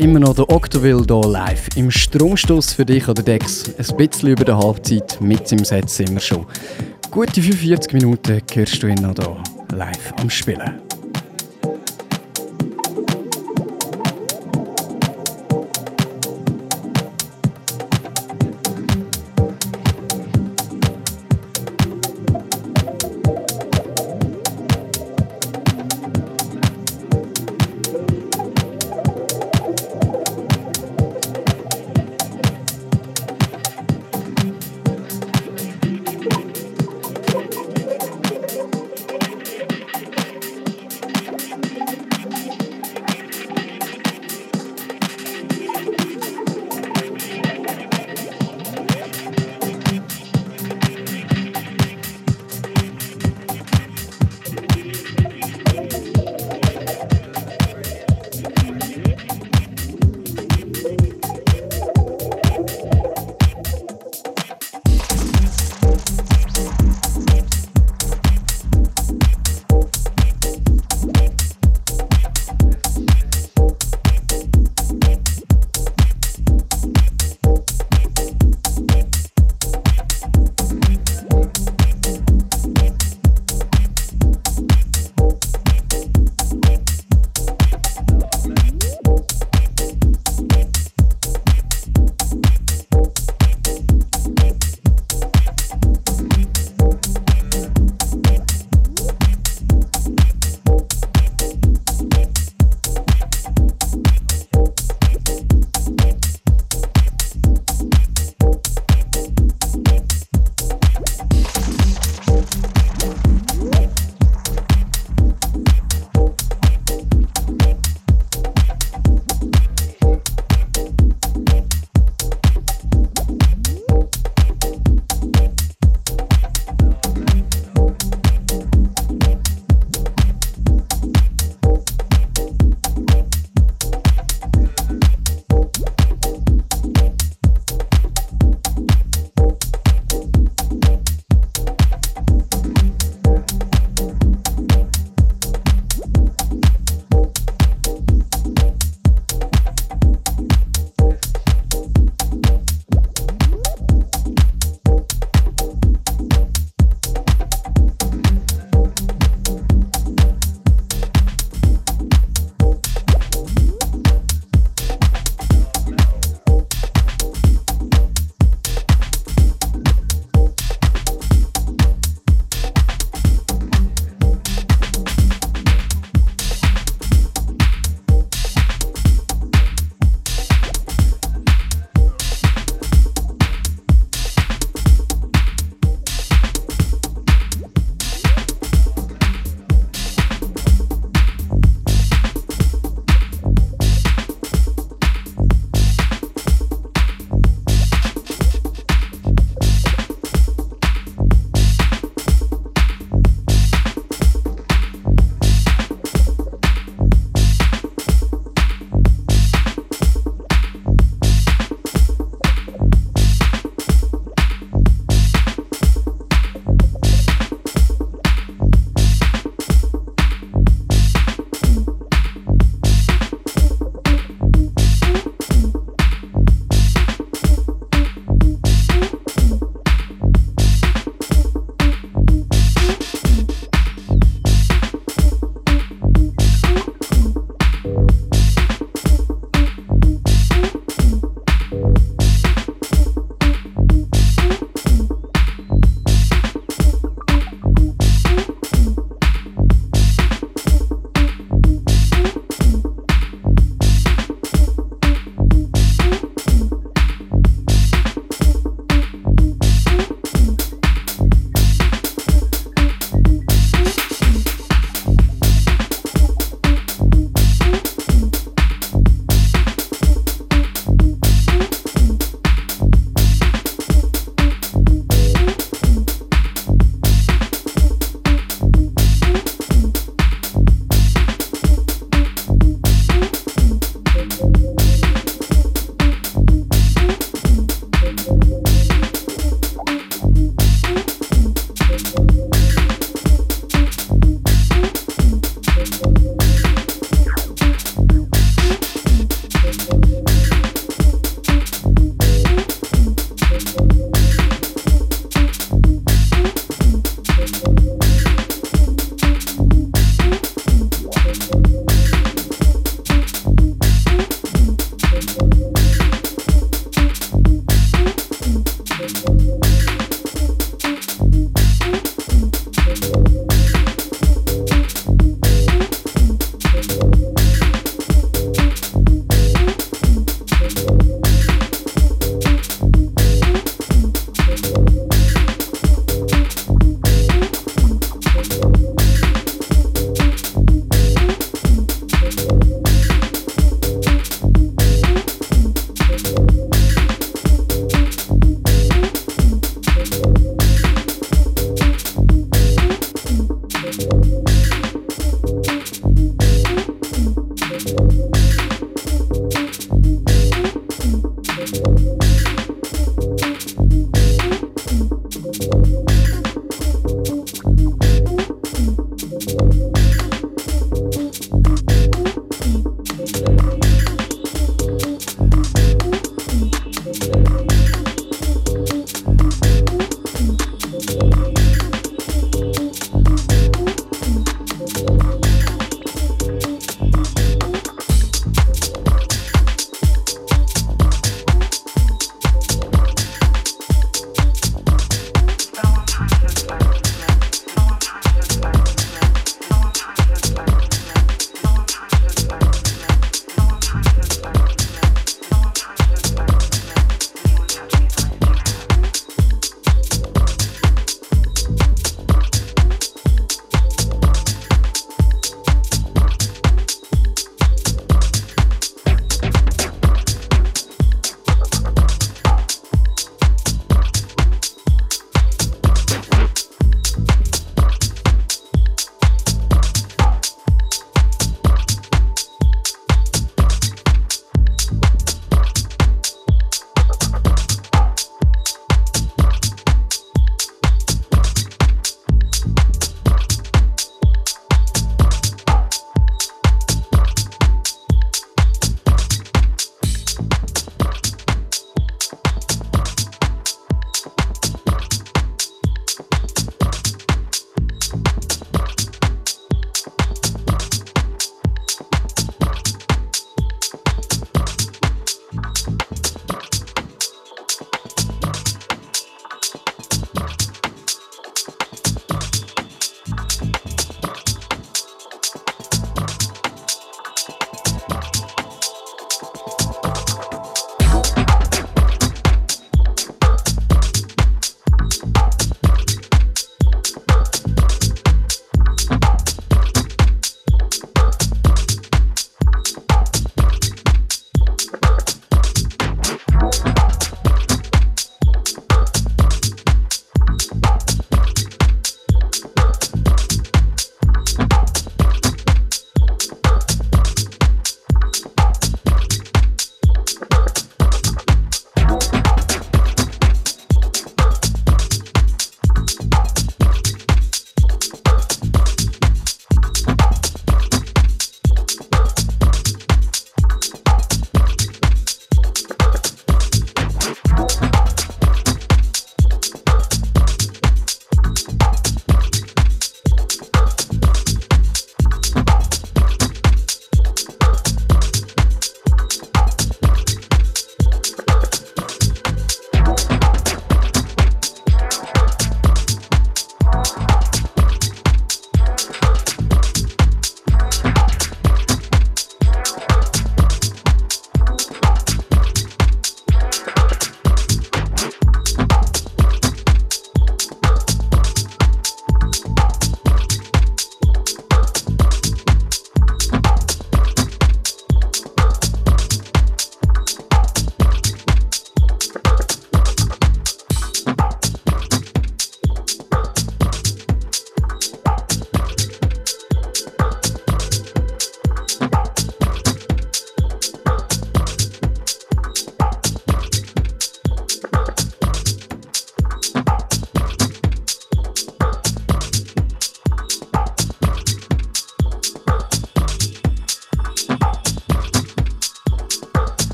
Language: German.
immer noch der Octoville hier live. Im Stromstoß für dich oder Dex. Ein bisschen über der Halbzeit, mit im Set sind wir schon. Gute 45 Minuten hörst du ihn noch hier live am Spielen.